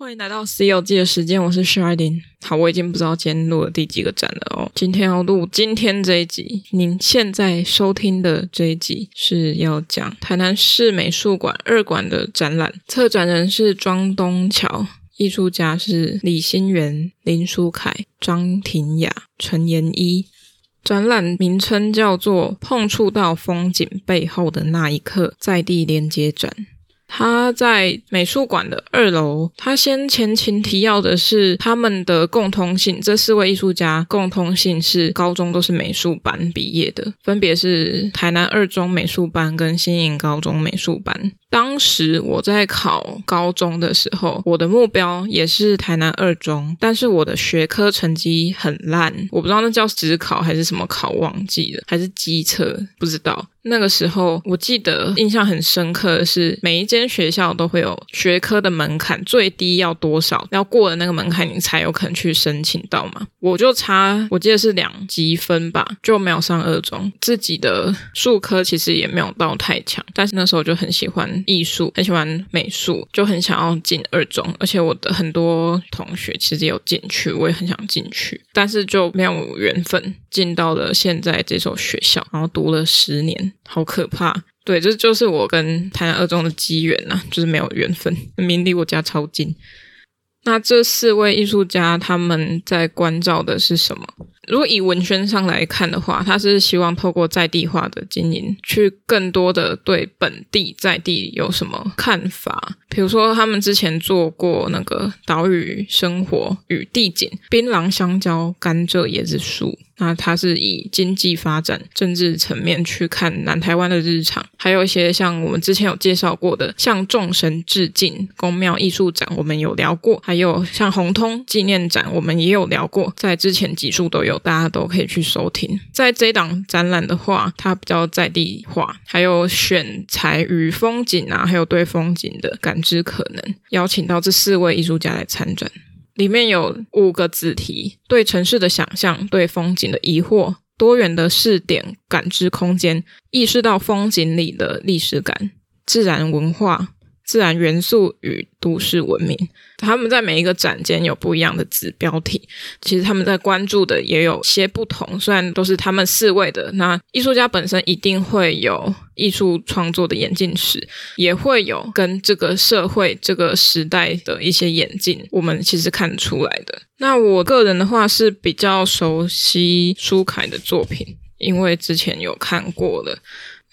欢迎来到《C 游记》的时间，我是 Chardin。好，我已经不知道今天录了第几个展了哦。今天要录今天这一集，您现在收听的这一集是要讲台南市美术馆二馆的展览，策展人是庄东桥，艺术家是李新元、林书凯、张庭雅、陈延一。展览名称叫做《碰触到风景背后的那一刻》，在地连接展。他在美术馆的二楼。他先前情提要的是他们的共通性，这四位艺术家共通性是高中都是美术班毕业的，分别是台南二中美术班跟新营高中美术班。当时我在考高中的时候，我的目标也是台南二中，但是我的学科成绩很烂，我不知道那叫职考还是什么考，忘记了，还是机测，不知道。那个时候我记得印象很深刻的是，每一间学校都会有学科的门槛，最低要多少，要过了那个门槛，你才有可能去申请到嘛。我就差，我记得是两积分吧，就没有上二中。自己的数科其实也没有到太强，但是那时候就很喜欢。艺术很喜欢美术，就很想要进二中，而且我的很多同学其实也有进去，我也很想进去，但是就没有缘分进到了现在这所学校，然后读了十年，好可怕。对，这就是我跟台南二中的机缘呐，就是没有缘分。明明离我家超近。那这四位艺术家他们在关照的是什么？如果以文宣上来看的话，他是希望透过在地化的经营，去更多的对本地在地有什么看法。比如说，他们之前做过那个岛屿生活与地景，槟榔、香蕉、甘蔗、椰子树。那它是以经济发展、政治层面去看南台湾的日常，还有一些像我们之前有介绍过的，向众神致敬宫庙艺术展，我们有聊过；还有像红通纪念展，我们也有聊过，在之前几处都有，大家都可以去收听。在这一档展览的话，它比较在地化，还有选材与风景啊，还有对风景的感知可能，邀请到这四位艺术家来参展。里面有五个子题：对城市的想象、对风景的疑惑、多元的视点感知空间、意识到风景里的历史感、自然文化。自然元素与都市文明，他们在每一个展间有不一样的子标题。其实他们在关注的也有些不同，虽然都是他们四位的。那艺术家本身一定会有艺术创作的演进史，也会有跟这个社会、这个时代的一些演进，我们其实看出来的。那我个人的话是比较熟悉舒凯的作品，因为之前有看过了。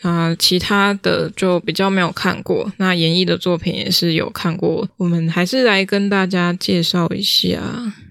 啊，其他的就比较没有看过。那演绎的作品也是有看过，我们还是来跟大家介绍一下。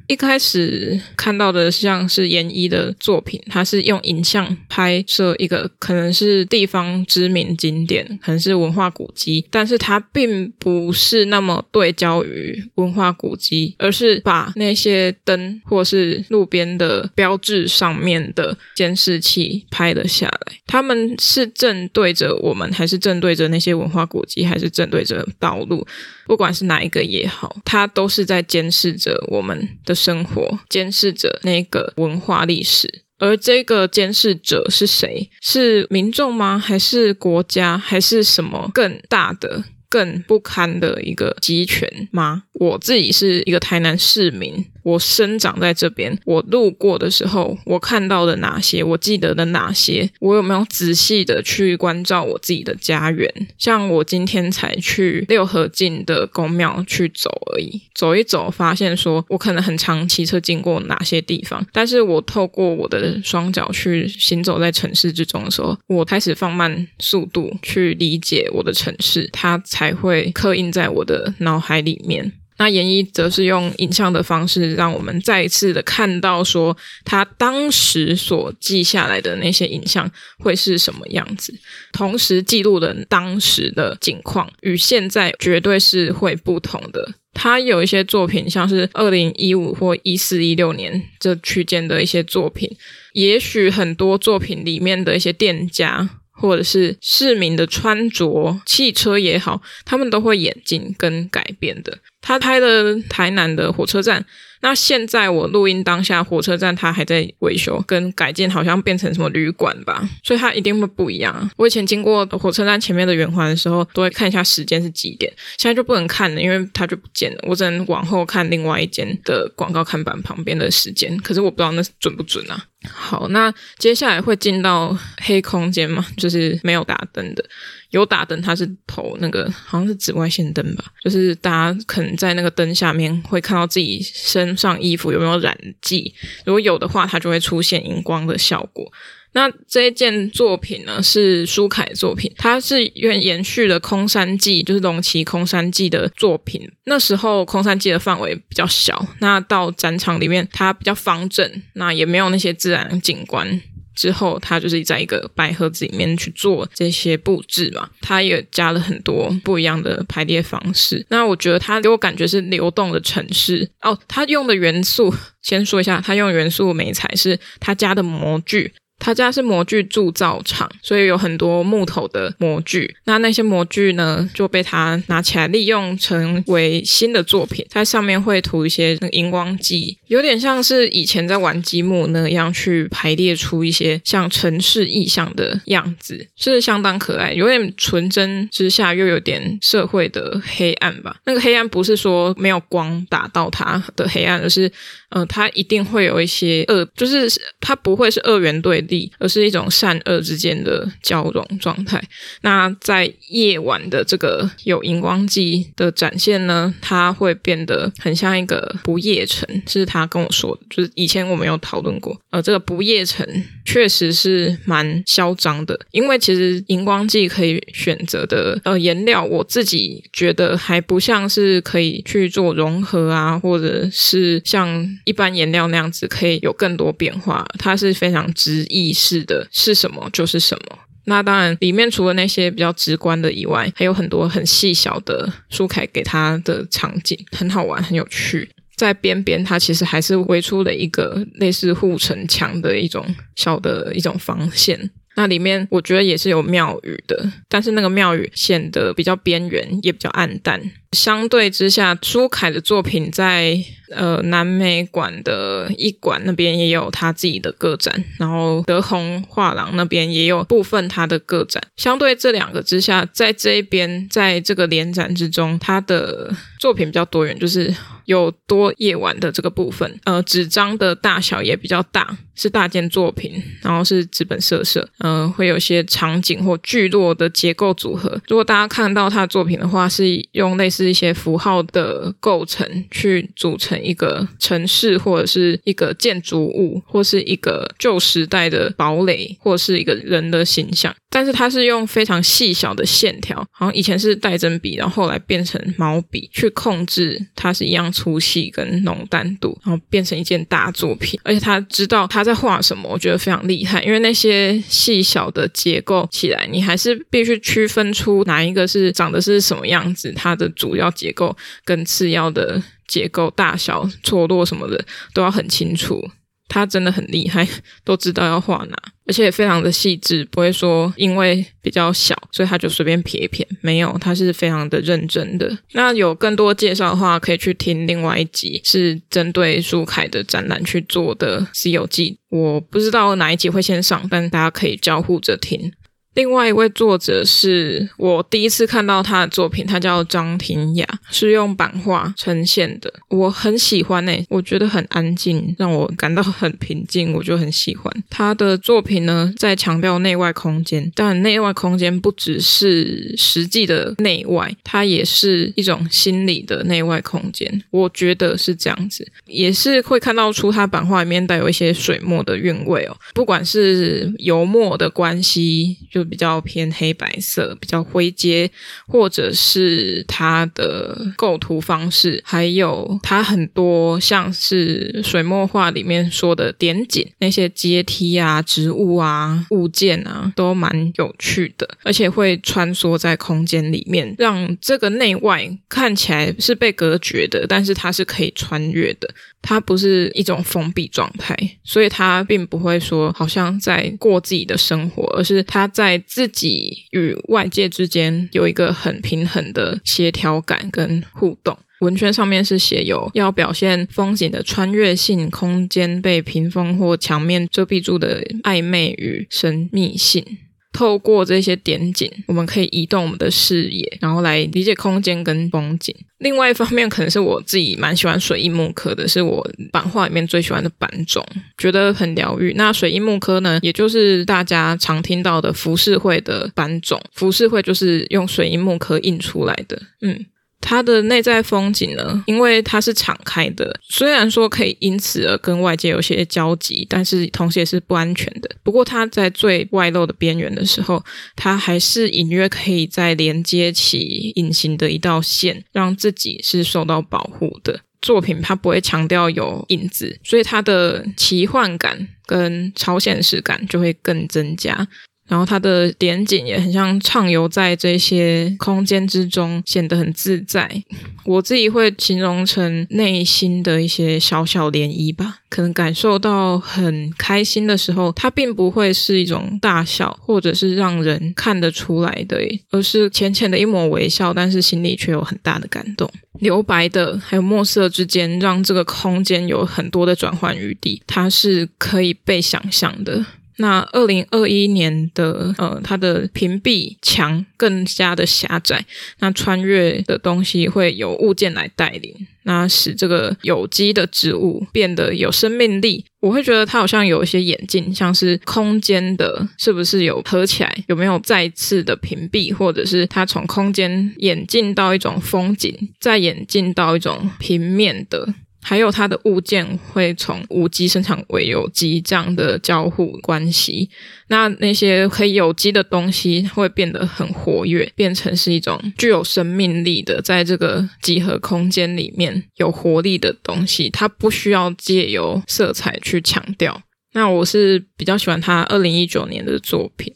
一开始看到的像是研一的作品，它是用影像拍摄一个可能是地方知名景点，可能是文化古迹，但是它并不是那么对焦于文化古迹，而是把那些灯或是路边的标志上面的监视器拍了下来。他们是正对着我们，还是正对着那些文化古迹，还是正对着道路？不管是哪一个也好，它都是在监视着我们的生活，监视着那个文化历史。而这个监视者是谁？是民众吗？还是国家？还是什么更大的？更不堪的一个集权吗？我自己是一个台南市民，我生长在这边，我路过的时候，我看到的哪些，我记得的哪些，我有没有仔细的去关照我自己的家园？像我今天才去六合境的公庙去走而已，走一走，发现说我可能很常骑车经过哪些地方，但是我透过我的双脚去行走在城市之中的时候，我开始放慢速度去理解我的城市，它才。才会刻印在我的脑海里面。那研一则是用影像的方式，让我们再一次的看到，说他当时所记下来的那些影像会是什么样子，同时记录了当时的景况，与现在绝对是会不同的。他有一些作品，像是二零一五或一四一六年这区间的一些作品，也许很多作品里面的一些店家。或者是市民的穿着、汽车也好，他们都会演进跟改变的。他拍的台南的火车站。那现在我录音当下，火车站它还在维修跟改建，好像变成什么旅馆吧，所以它一定会不一样。我以前经过火车站前面的圆环的时候，都会看一下时间是几点，现在就不能看了，因为它就不见了。我只能往后看另外一间的广告看板旁边的时间，可是我不知道那准不准啊。好，那接下来会进到黑空间嘛，就是没有打灯的。有打灯，它是投那个好像是紫外线灯吧，就是大家可能在那个灯下面会看到自己身上衣服有没有染剂，如果有的话，它就会出现荧光的效果。那这一件作品呢，是舒凯作品，它是延延续了空山记，就是龙崎空山记的作品。那时候空山记的范围比较小，那到展场里面它比较方正，那也没有那些自然景观。之后，他就是在一个白盒子里面去做这些布置嘛，他也加了很多不一样的排列方式。那我觉得他给我感觉是流动的城市哦。他用的元素，先说一下，他用元素媒材是他加的模具。他家是模具铸造厂，所以有很多木头的模具。那那些模具呢，就被他拿起来利用成为新的作品，在上面会涂一些那个荧光剂，有点像是以前在玩积木那样去排列出一些像城市意象的样子，是相当可爱，有点纯真之下又有点社会的黑暗吧。那个黑暗不是说没有光打到它的黑暗，而是。呃，它一定会有一些恶，就是它不会是二元对立，而是一种善恶之间的交融状态。那在夜晚的这个有荧光剂的展现呢，它会变得很像一个不夜城，是他跟我说的，就是以前我们有讨论过。呃，这个不夜城确实是蛮嚣张的，因为其实荧光剂可以选择的呃颜料，我自己觉得还不像是可以去做融合啊，或者是像。一般颜料那样子可以有更多变化，它是非常直意式的，是什么就是什么。那当然，里面除了那些比较直观的以外，还有很多很细小的舒凯给他的场景，很好玩，很有趣。在边边，它其实还是围出了一个类似护城墙的一种小的一种防线。那里面我觉得也是有庙宇的，但是那个庙宇显得比较边缘，也比较暗淡。相对之下，朱凯的作品在呃南美馆的一馆那边也有他自己的个展，然后德宏画廊那边也有部分他的个展。相对这两个之下，在这一边，在这个联展之中，他的作品比较多元，就是有多夜晚的这个部分。呃，纸张的大小也比较大，是大件作品，然后是纸本色色，嗯、呃，会有些场景或聚落的结构组合。如果大家看到他的作品的话，是用类似。一些符号的构成，去组成一个城市，或者是一个建筑物，或是一个旧时代的堡垒，或是一个人的形象。但是它是用非常细小的线条，好像以前是带针笔，然后后来变成毛笔去控制，它是一样粗细跟浓淡度，然后变成一件大作品。而且他知道他在画什么，我觉得非常厉害，因为那些细小的结构起来，你还是必须区分出哪一个是长得是什么样子，它的主主要结构跟次要的结构大小错落什么的都要很清楚。他真的很厉害，都知道要画哪，而且也非常的细致，不会说因为比较小，所以他就随便撇一撇。没有，他是非常的认真的。那有更多介绍的话，可以去听另外一集，是针对舒凯的展览去做的《西游记》。我不知道哪一集会先上，但大家可以交互着听。另外一位作者是我第一次看到他的作品，他叫张庭雅，是用版画呈现的。我很喜欢诶、我觉得很安静，让我感到很平静，我就很喜欢他的作品呢。在强调内外空间，但内外空间不只是实际的内外，它也是一种心理的内外空间。我觉得是这样子，也是会看到出他版画里面带有一些水墨的韵味哦，不管是油墨的关系就。比较偏黑白色，比较灰阶，或者是它的构图方式，还有它很多像是水墨画里面说的点景，那些阶梯啊、植物啊、物件啊，都蛮有趣的，而且会穿梭在空间里面，让这个内外看起来是被隔绝的，但是它是可以穿越的。它不是一种封闭状态，所以它并不会说好像在过自己的生活，而是它在自己与外界之间有一个很平衡的协调感跟互动。文圈上面是写有要表现风景的穿越性，空间被屏风或墙面遮蔽住的暧昧与神秘性。透过这些点景，我们可以移动我们的视野，然后来理解空间跟风景。另外一方面，可能是我自己蛮喜欢水印木刻的，是我版画里面最喜欢的版种，觉得很疗愈。那水印木刻呢，也就是大家常听到的浮世绘的版种，浮世绘就是用水印木刻印出来的，嗯。它的内在风景呢，因为它是敞开的，虽然说可以因此而跟外界有些交集，但是同时也是不安全的。不过它在最外露的边缘的时候，它还是隐约可以再连接起隐形的一道线，让自己是受到保护的。作品它不会强调有影子，所以它的奇幻感跟超现实感就会更增加。然后它的点景也很像畅游在这些空间之中，显得很自在。我自己会形容成内心的一些小小涟漪吧，可能感受到很开心的时候，它并不会是一种大笑，或者是让人看得出来的，而是浅浅的一抹微笑，但是心里却有很大的感动。留白的还有墨色之间，让这个空间有很多的转换余地，它是可以被想象的。那二零二一年的呃，它的屏蔽墙更加的狭窄，那穿越的东西会有物件来带领，那使这个有机的植物变得有生命力。我会觉得它好像有一些演进，像是空间的，是不是有合起来？有没有再次的屏蔽，或者是它从空间演进到一种风景，再演进到一种平面的？还有它的物件会从无机生产为有机这样的交互关系，那那些可以有机的东西会变得很活跃，变成是一种具有生命力的，在这个几何空间里面有活力的东西。它不需要借由色彩去强调。那我是比较喜欢他二零一九年的作品。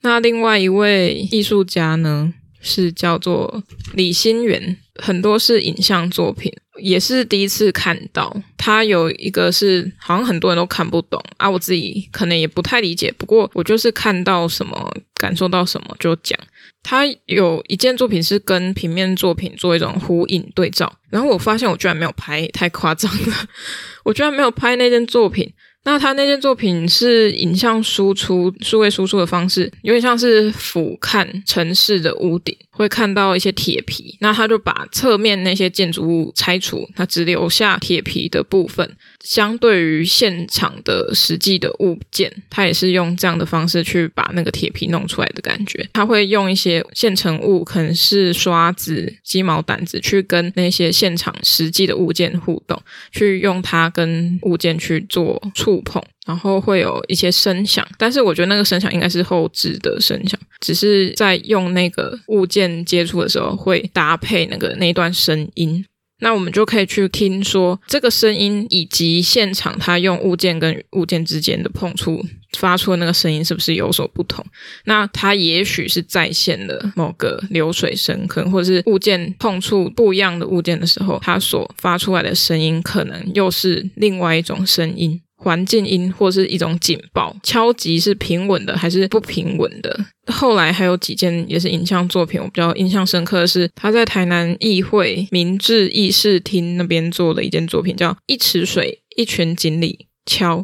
那另外一位艺术家呢，是叫做李新元，很多是影像作品。也是第一次看到，他有一个是好像很多人都看不懂啊，我自己可能也不太理解。不过我就是看到什么，感受到什么就讲。他有一件作品是跟平面作品做一种呼应对照，然后我发现我居然没有拍，太夸张了，我居然没有拍那件作品。那他那件作品是影像输出、数位输出的方式，有点像是俯瞰城市的屋顶，会看到一些铁皮。那他就把侧面那些建筑物拆除，他只留下铁皮的部分。相对于现场的实际的物件，他也是用这样的方式去把那个铁皮弄出来的感觉。他会用一些现成物，可能是刷子、鸡毛掸子，去跟那些现场实际的物件互动，去用它跟物件去做触触碰，然后会有一些声响。但是我觉得那个声响应该是后置的声响，只是在用那个物件接触的时候会搭配那个那段声音。那我们就可以去听说这个声音，以及现场他用物件跟物件之间的碰触发出的那个声音是不是有所不同？那它也许是在线的某个流水声，可能或者是物件碰触不一样的物件的时候，它所发出来的声音可能又是另外一种声音。环境音或是一种警报，敲击是平稳的还是不平稳的？后来还有几件也是影像作品，我比较印象深刻的是他在台南议会明治议事厅那边做的一件作品，叫《一池水，一群锦鲤敲》，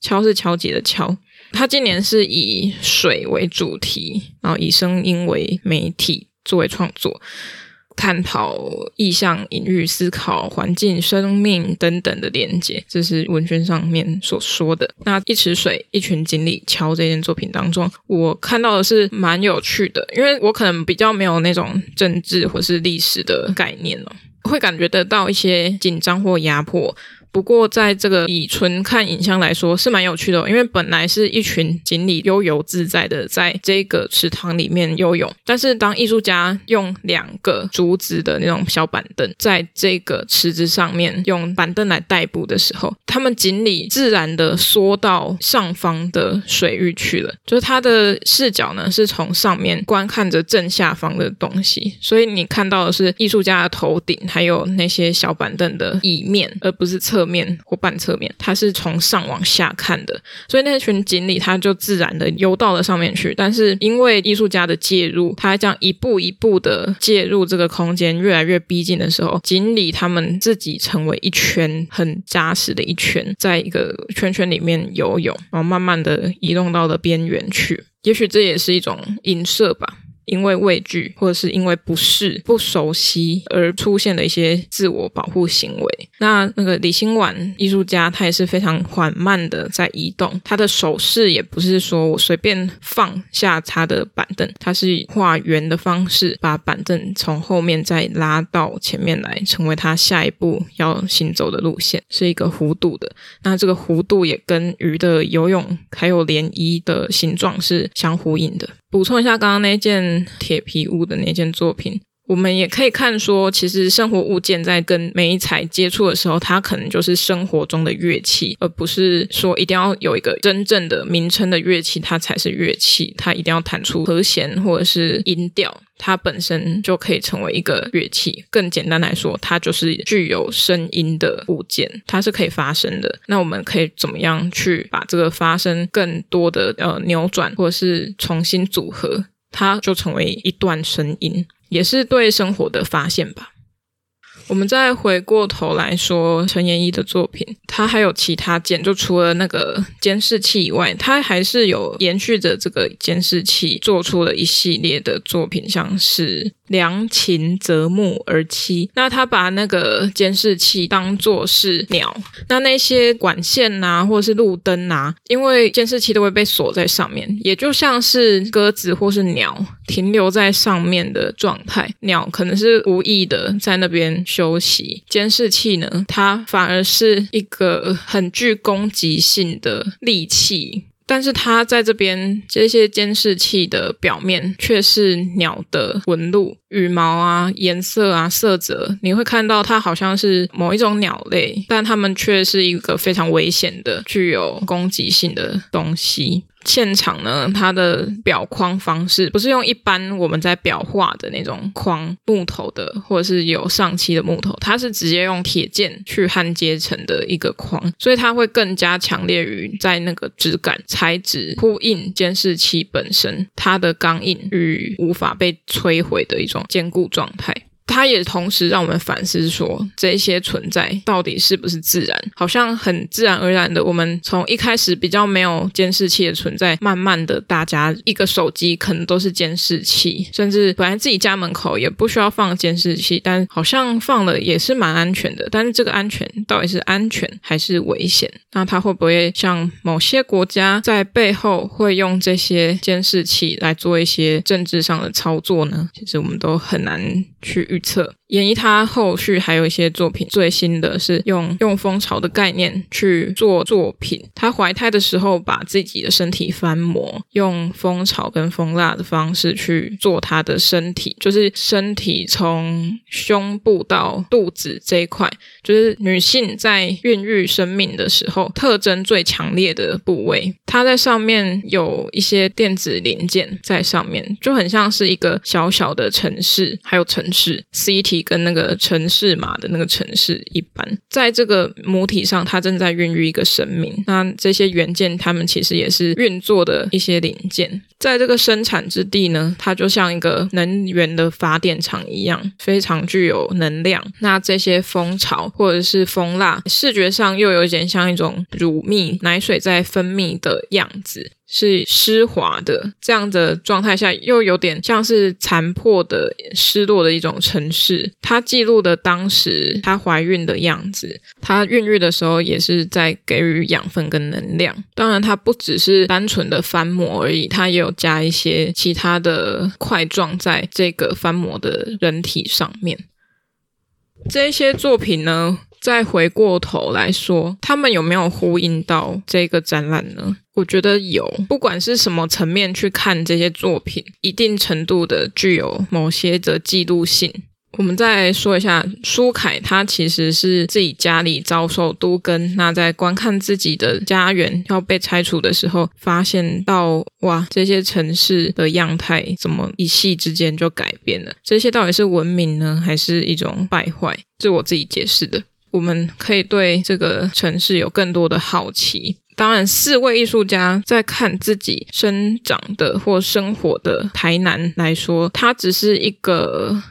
敲是敲击的敲。他今年是以水为主题，然后以声音为媒体作为创作。探讨意象、隐喻、思考环境、生命等等的连接，这是文宣上面所说的。那一池水，一群锦鲤桥这件作品当中，我看到的是蛮有趣的，因为我可能比较没有那种政治或是历史的概念哦，会感觉得到一些紧张或压迫。不过，在这个以纯看影像来说是蛮有趣的哦，因为本来是一群锦鲤悠游自在的在这个池塘里面游泳，但是当艺术家用两个竹子的那种小板凳在这个池子上面用板凳来代步的时候，他们锦鲤自然的缩到上方的水域去了，就是它的视角呢是从上面观看着正下方的东西，所以你看到的是艺术家的头顶还有那些小板凳的椅面，而不是侧面或半侧面，它是从上往下看的，所以那群锦鲤它就自然的游到了上面去。但是因为艺术家的介入，它这样一步一步的介入这个空间，越来越逼近的时候，锦鲤它们自己成为一圈很扎实的一圈，在一个圈圈里面游泳，然后慢慢的移动到了边缘去。也许这也是一种影射吧。因为畏惧，或者是因为不适、不熟悉而出现的一些自我保护行为。那那个李新晚艺术家，他也是非常缓慢的在移动，他的手势也不是说我随便放下他的板凳，他是以画圆的方式把板凳从后面再拉到前面来，成为他下一步要行走的路线，是一个弧度的。那这个弧度也跟鱼的游泳还有涟漪的形状是相呼应的。补充一下，刚刚那件铁皮屋的那件作品，我们也可以看说，其实生活物件在跟媒材接触的时候，它可能就是生活中的乐器，而不是说一定要有一个真正的名称的乐器，它才是乐器。它一定要弹出和弦或者是音调，它本身就可以成为一个乐器。更简单来说，它就是具有声音的物件，它是可以发声的。那我们可以怎么样去把这个发声更多的呃扭转，或者是重新组合，它就成为一段声音。也是对生活的发现吧。我们再回过头来说陈妍一的作品，他还有其他件，就除了那个监视器以外，他还是有延续着这个监视器，做出了一系列的作品，像是。良禽择木而栖，那他把那个监视器当作是鸟，那那些管线啊，或是路灯啊，因为监视器都会被锁在上面，也就像是鸽子或是鸟停留在上面的状态。鸟可能是无意的在那边休息，监视器呢，它反而是一个很具攻击性的利器。但是它在这边这些监视器的表面却是鸟的纹路、羽毛啊、颜色啊、色泽，你会看到它好像是某一种鸟类，但它们却是一个非常危险的、具有攻击性的东西。现场呢，它的裱框方式不是用一般我们在裱画的那种框，木头的或者是有上漆的木头，它是直接用铁件去焊接成的一个框，所以它会更加强烈于在那个质感材质呼应监视器本身它的钢印与无法被摧毁的一种坚固状态。它也同时让我们反思说，这些存在到底是不是自然？好像很自然而然的，我们从一开始比较没有监视器的存在，慢慢的，大家一个手机可能都是监视器，甚至本来自己家门口也不需要放监视器，但好像放了也是蛮安全的。但是这个安全到底是安全还是危险？那它会不会像某些国家在背后会用这些监视器来做一些政治上的操作呢？其实我们都很难去预测。演绎他后续还有一些作品，最新的是用用蜂巢的概念去做作品。他怀胎的时候，把自己的身体翻模，用蜂巢跟蜂蜡的方式去做他的身体，就是身体从胸部到肚子这一块，就是女性在孕育生命的时候特征最强烈的部位。它在上面有一些电子零件在上面，就很像是一个小小的城市，还有城市 CT。跟那个城市码的那个城市一般，在这个母体上，它正在孕育一个生命。那这些元件，它们其实也是运作的一些零件。在这个生产之地呢，它就像一个能源的发电厂一样，非常具有能量。那这些蜂巢或者是蜂蜡，视觉上又有点像一种乳蜜奶水在分泌的样子。是湿滑的，这样的状态下，又有点像是残破的、失落的一种城市。她记录的当时她怀孕的样子，她孕育的时候也是在给予养分跟能量。当然，它不只是单纯的翻模而已，它也有加一些其他的块状在这个翻模的人体上面。这些作品呢，再回过头来说，他们有没有呼应到这个展览呢？我觉得有，不管是什么层面去看这些作品，一定程度的具有某些的记录性。我们再说一下，舒凯他其实是自己家里遭受都更，那在观看自己的家园要被拆除的时候，发现到哇，这些城市的样态怎么一夕之间就改变了？这些到底是文明呢，还是一种败坏？是我自己解释的。我们可以对这个城市有更多的好奇。当然，四位艺术家在看自己生长的或生活的台南来说，它只是一个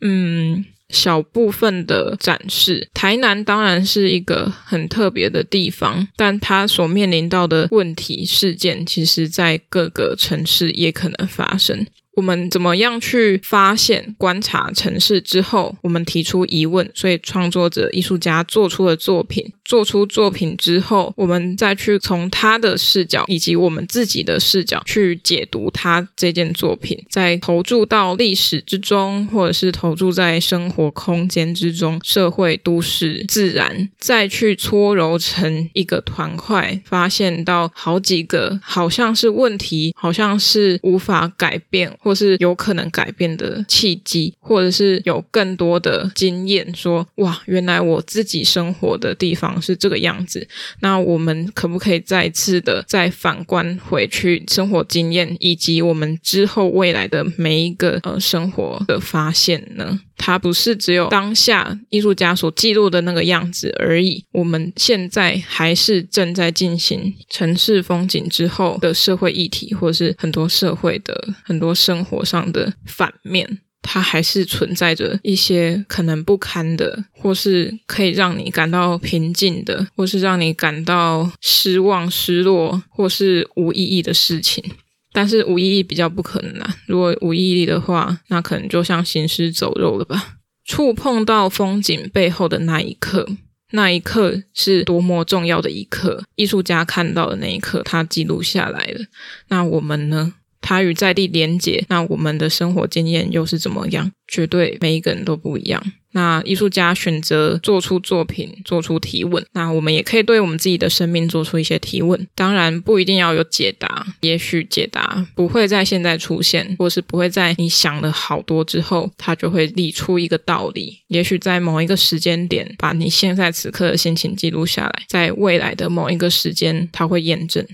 嗯小部分的展示。台南当然是一个很特别的地方，但它所面临到的问题事件，其实在各个城市也可能发生。我们怎么样去发现、观察城市之后，我们提出疑问，所以创作者、艺术家做出了作品。做出作品之后，我们再去从他的视角以及我们自己的视角去解读他这件作品，再投注到历史之中，或者是投注在生活空间之中、社会、都市、自然，再去搓揉成一个团块，发现到好几个好像是问题，好像是无法改变，或是有可能改变的契机，或者是有更多的经验，说哇，原来我自己生活的地方。是这个样子，那我们可不可以再次的再反观回去生活经验，以及我们之后未来的每一个呃生活的发现呢？它不是只有当下艺术家所记录的那个样子而已，我们现在还是正在进行城市风景之后的社会议题，或是很多社会的很多生生活上的反面。它还是存在着一些可能不堪的，或是可以让你感到平静的，或是让你感到失望、失落，或是无意义的事情。但是无意义比较不可能啦。如果无意义的话，那可能就像行尸走肉了吧。触碰到风景背后的那一刻，那一刻是多么重要的一刻。艺术家看到的那一刻，他记录下来了。那我们呢？它与在地连结，那我们的生活经验又是怎么样？绝对每一个人都不一样。那艺术家选择做出作品，做出提问，那我们也可以对我们自己的生命做出一些提问。当然不一定要有解答，也许解答不会在现在出现，或是不会在你想了好多之后，它就会理出一个道理。也许在某一个时间点，把你现在此刻的心情记录下来，在未来的某一个时间，它会验证。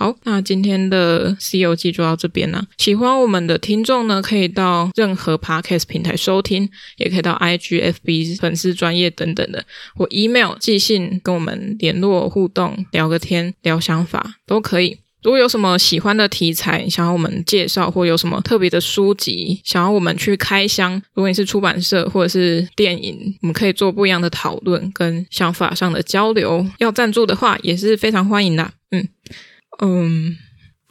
好，那今天的《C 游记》就到这边了。喜欢我们的听众呢，可以到任何 Podcast 平台收听，也可以到 IG、FB 粉丝专业等等的，或 email 寄信跟我们联络互动，聊个天，聊想法都可以。如果有什么喜欢的题材，想要我们介绍，或有什么特别的书籍，想要我们去开箱，如果你是出版社或者是电影，我们可以做不一样的讨论跟想法上的交流。要赞助的话，也是非常欢迎的。嗯。嗯，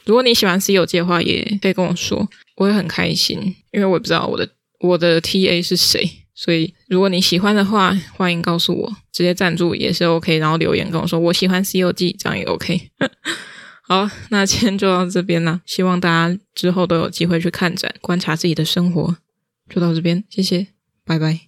如果你喜欢《C 游记》的话，也可以跟我说，我会很开心，因为我也不知道我的我的 TA 是谁，所以如果你喜欢的话，欢迎告诉我，直接赞助也是 OK，然后留言跟我说我喜欢《C 游记》，这样也 OK。好，那今天就到这边啦，希望大家之后都有机会去看展，观察自己的生活，就到这边，谢谢，拜拜。